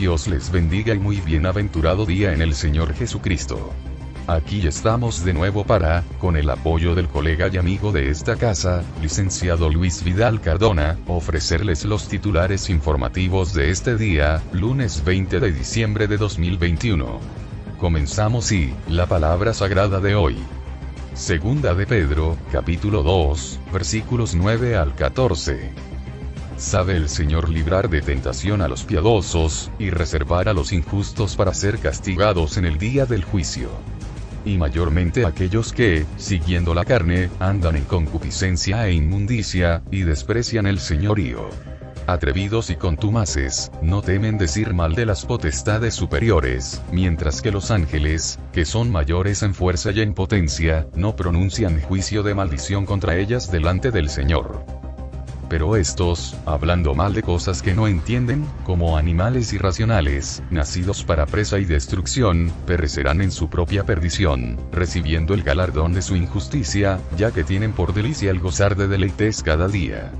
Dios les bendiga y muy bienaventurado día en el Señor Jesucristo. Aquí estamos de nuevo para, con el apoyo del colega y amigo de esta casa, licenciado Luis Vidal Cardona, ofrecerles los titulares informativos de este día, lunes 20 de diciembre de 2021. Comenzamos y, la palabra sagrada de hoy. Segunda de Pedro, capítulo 2, versículos 9 al 14. Sabe el Señor librar de tentación a los piadosos, y reservar a los injustos para ser castigados en el día del juicio. Y mayormente aquellos que, siguiendo la carne, andan en concupiscencia e inmundicia, y desprecian el señorío. Atrevidos y contumaces, no temen decir mal de las potestades superiores, mientras que los ángeles, que son mayores en fuerza y en potencia, no pronuncian juicio de maldición contra ellas delante del Señor pero estos, hablando mal de cosas que no entienden, como animales irracionales, nacidos para presa y destrucción, perecerán en su propia perdición, recibiendo el galardón de su injusticia, ya que tienen por delicia el gozar de deleites cada día.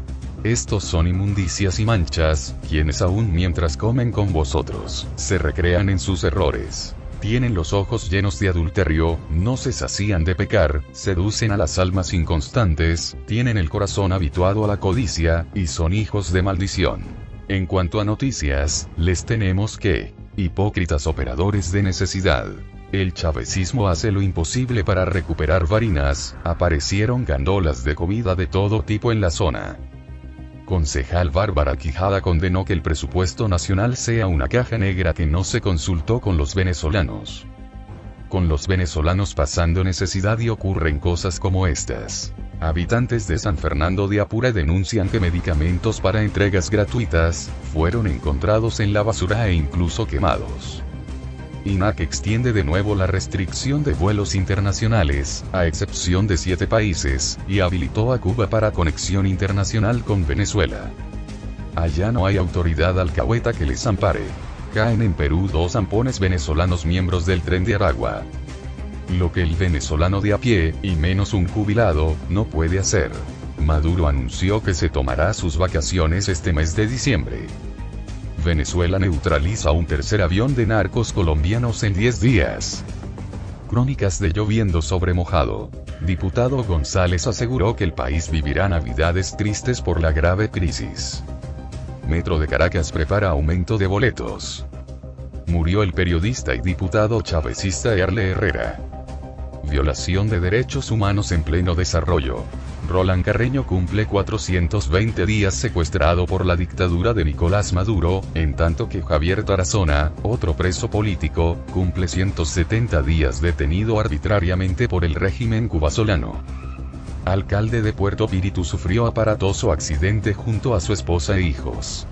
Estos son inmundicias y manchas, quienes aún mientras comen con vosotros, se recrean en sus errores tienen los ojos llenos de adulterio, no se sacían de pecar, seducen a las almas inconstantes, tienen el corazón habituado a la codicia, y son hijos de maldición. En cuanto a noticias, les tenemos que, hipócritas operadores de necesidad. El chavecismo hace lo imposible para recuperar varinas, aparecieron gandolas de comida de todo tipo en la zona concejal Bárbara Quijada condenó que el presupuesto nacional sea una caja negra que no se consultó con los venezolanos. Con los venezolanos pasando necesidad y ocurren cosas como estas. Habitantes de San Fernando de Apura denuncian que medicamentos para entregas gratuitas fueron encontrados en la basura e incluso quemados. INAC extiende de nuevo la restricción de vuelos internacionales, a excepción de siete países, y habilitó a Cuba para conexión internacional con Venezuela. Allá no hay autoridad alcahueta que les ampare. Caen en Perú dos zampones venezolanos miembros del tren de Aragua. Lo que el venezolano de a pie, y menos un jubilado, no puede hacer. Maduro anunció que se tomará sus vacaciones este mes de diciembre. Venezuela neutraliza un tercer avión de narcos colombianos en 10 días. Crónicas de lloviendo sobre mojado. Diputado González aseguró que el país vivirá navidades tristes por la grave crisis. Metro de Caracas prepara aumento de boletos. Murió el periodista y diputado chavecista Erle Herrera. Violación de derechos humanos en pleno desarrollo. Roland Carreño cumple 420 días secuestrado por la dictadura de Nicolás Maduro, en tanto que Javier Tarazona, otro preso político, cumple 170 días detenido arbitrariamente por el régimen cubasolano. Alcalde de Puerto Píritu sufrió aparatoso accidente junto a su esposa e hijos.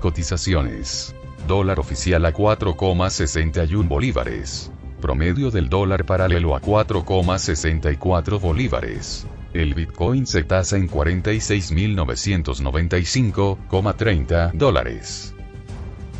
Cotizaciones. Dólar oficial a 4,61 bolívares. Promedio del dólar paralelo a 4,64 bolívares. El Bitcoin se tasa en 46.995,30 dólares.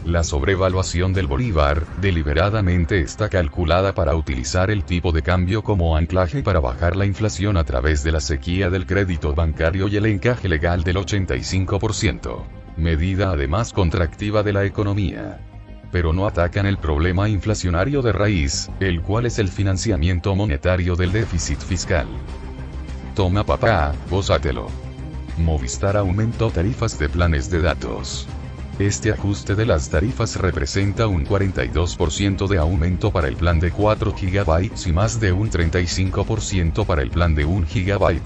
La sobrevaluación del bolívar, deliberadamente está calculada para utilizar el tipo de cambio como anclaje para bajar la inflación a través de la sequía del crédito bancario y el encaje legal del 85%. Medida además contractiva de la economía. Pero no atacan el problema inflacionario de raíz, el cual es el financiamiento monetario del déficit fiscal. Toma papá, gózatelo. Movistar aumentó tarifas de planes de datos. Este ajuste de las tarifas representa un 42% de aumento para el plan de 4 GB y más de un 35% para el plan de 1 GB.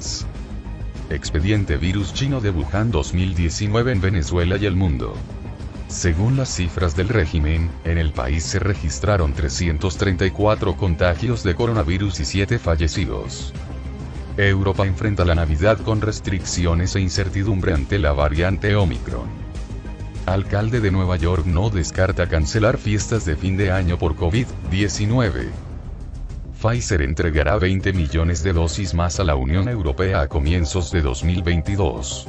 Expediente Virus Chino de Wuhan 2019 en Venezuela y el mundo. Según las cifras del régimen, en el país se registraron 334 contagios de coronavirus y 7 fallecidos. Europa enfrenta la Navidad con restricciones e incertidumbre ante la variante Omicron. alcalde de Nueva York no descarta cancelar fiestas de fin de año por COVID-19. Pfizer entregará 20 millones de dosis más a la Unión Europea a comienzos de 2022.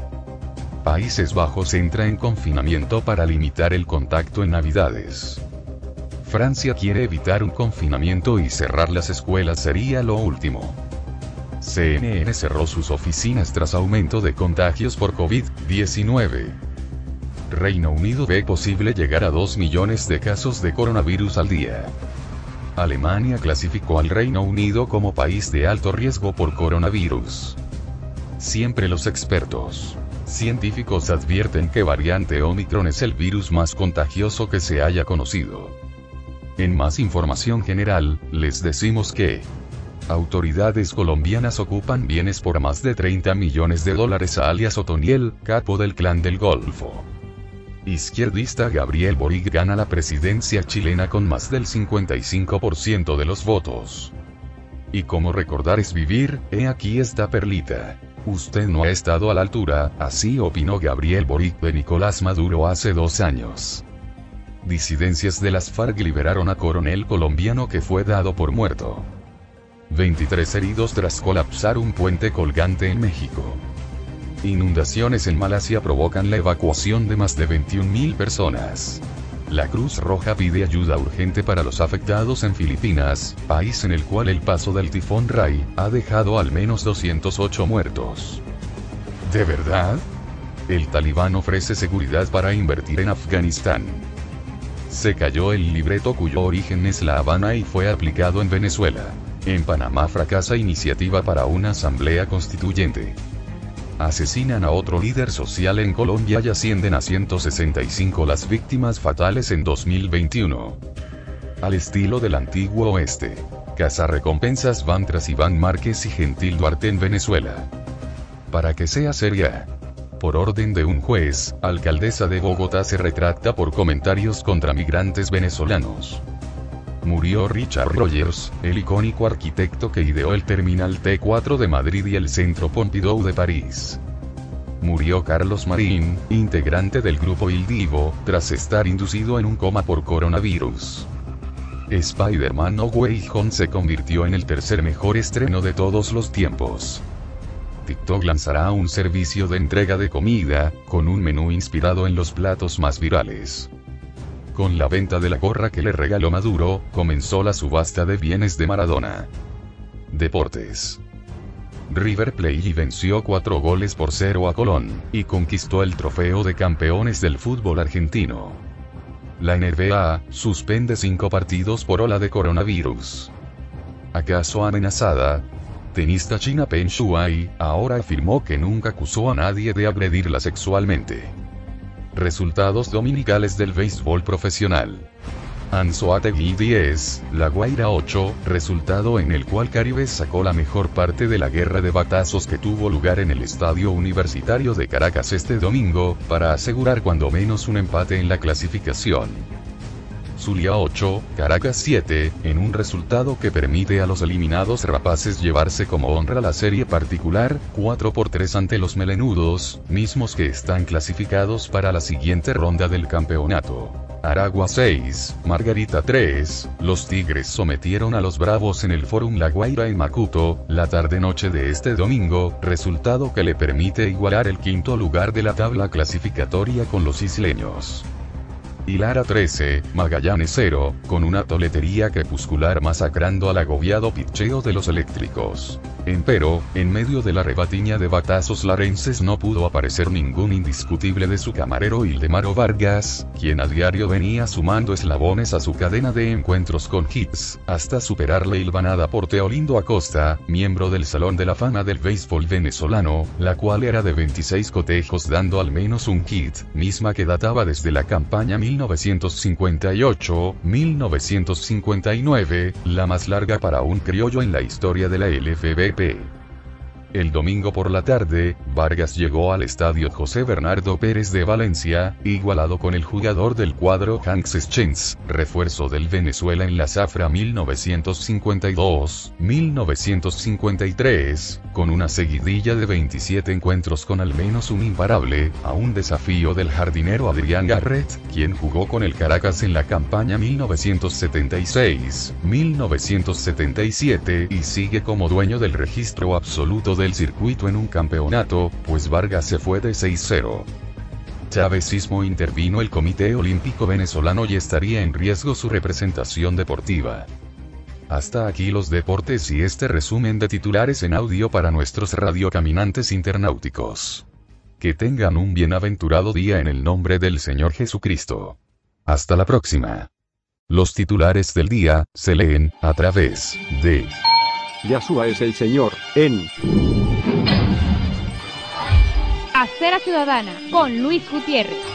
Países Bajos entra en confinamiento para limitar el contacto en Navidades. Francia quiere evitar un confinamiento y cerrar las escuelas sería lo último. CNN cerró sus oficinas tras aumento de contagios por COVID-19. Reino Unido ve posible llegar a 2 millones de casos de coronavirus al día. Alemania clasificó al Reino Unido como país de alto riesgo por coronavirus. Siempre los expertos científicos advierten que variante Omicron es el virus más contagioso que se haya conocido. En más información general, les decimos que autoridades colombianas ocupan bienes por más de 30 millones de dólares a alias Otoniel, capo del clan del Golfo. Izquierdista Gabriel Boric gana la presidencia chilena con más del 55% de los votos. Y como recordar es vivir, he aquí esta perlita. Usted no ha estado a la altura, así opinó Gabriel Boric de Nicolás Maduro hace dos años. Disidencias de las FARC liberaron a coronel colombiano que fue dado por muerto. 23 heridos tras colapsar un puente colgante en México. Inundaciones en Malasia provocan la evacuación de más de 21.000 personas. La Cruz Roja pide ayuda urgente para los afectados en Filipinas, país en el cual el paso del tifón Rai ha dejado al menos 208 muertos. ¿De verdad? El talibán ofrece seguridad para invertir en Afganistán. Se cayó el libreto cuyo origen es La Habana y fue aplicado en Venezuela. En Panamá fracasa iniciativa para una asamblea constituyente. Asesinan a otro líder social en Colombia y ascienden a 165 las víctimas fatales en 2021. Al estilo del antiguo oeste. recompensas van tras Iván Márquez y Gentil Duarte en Venezuela. Para que sea seria. Por orden de un juez, alcaldesa de Bogotá se retracta por comentarios contra migrantes venezolanos murió Richard Rogers, el icónico arquitecto que ideó el Terminal T4 de Madrid y el Centro Pompidou de París. Murió Carlos Marín, integrante del grupo Il Divo, tras estar inducido en un coma por coronavirus. Spider-Man No Way Home se convirtió en el tercer mejor estreno de todos los tiempos. TikTok lanzará un servicio de entrega de comida, con un menú inspirado en los platos más virales. Con la venta de la gorra que le regaló Maduro, comenzó la subasta de bienes de Maradona. Deportes. River Plate venció 4 goles por 0 a Colón, y conquistó el trofeo de campeones del fútbol argentino. La NBA suspende 5 partidos por ola de coronavirus. ¿Acaso amenazada? Tenista china Peng Shuai ahora afirmó que nunca acusó a nadie de agredirla sexualmente. Resultados dominicales del béisbol profesional. Anzoátegui 10, La Guaira 8, resultado en el cual Caribe sacó la mejor parte de la guerra de batazos que tuvo lugar en el Estadio Universitario de Caracas este domingo, para asegurar cuando menos un empate en la clasificación. Zulia 8, Caracas 7, en un resultado que permite a los eliminados rapaces llevarse como honra la serie particular, 4 por 3 ante los melenudos, mismos que están clasificados para la siguiente ronda del campeonato. Aragua 6, Margarita 3, los Tigres sometieron a los Bravos en el Fórum La Guaira en Macuto, la tarde-noche de este domingo, resultado que le permite igualar el quinto lugar de la tabla clasificatoria con los isleños. Lara 13, Magallanes 0, con una toletería crepuscular masacrando al agobiado picheo de los eléctricos. Empero, en medio de la rebatiña de batazos larenses no pudo aparecer ningún indiscutible de su camarero Ildemaro Vargas, quien a diario venía sumando eslabones a su cadena de encuentros con hits, hasta superar la hilvanada por Teolindo Acosta, miembro del Salón de la Fama del Béisbol venezolano, la cual era de 26 cotejos dando al menos un hit, misma que databa desde la campaña 1958-1959, la más larga para un criollo en la historia de la LFBP. El domingo por la tarde, Vargas llegó al estadio José Bernardo Pérez de Valencia, igualado con el jugador del cuadro Hanks Schentz, refuerzo del Venezuela en la Zafra 1952-1953, con una seguidilla de 27 encuentros con al menos un imparable, a un desafío del jardinero Adrián Garrett, quien jugó con el Caracas en la campaña 1976-1977 y sigue como dueño del registro absoluto del circuito en un campeonato, pues Vargas se fue de 6-0. Chávezismo intervino el Comité Olímpico Venezolano y estaría en riesgo su representación deportiva. Hasta aquí los deportes y este resumen de titulares en audio para nuestros radiocaminantes internauticos. Que tengan un bienaventurado día en el nombre del Señor Jesucristo. Hasta la próxima. Los titulares del día se leen a través de Yahshua es el Señor, en Acera Ciudadana con Luis Gutiérrez.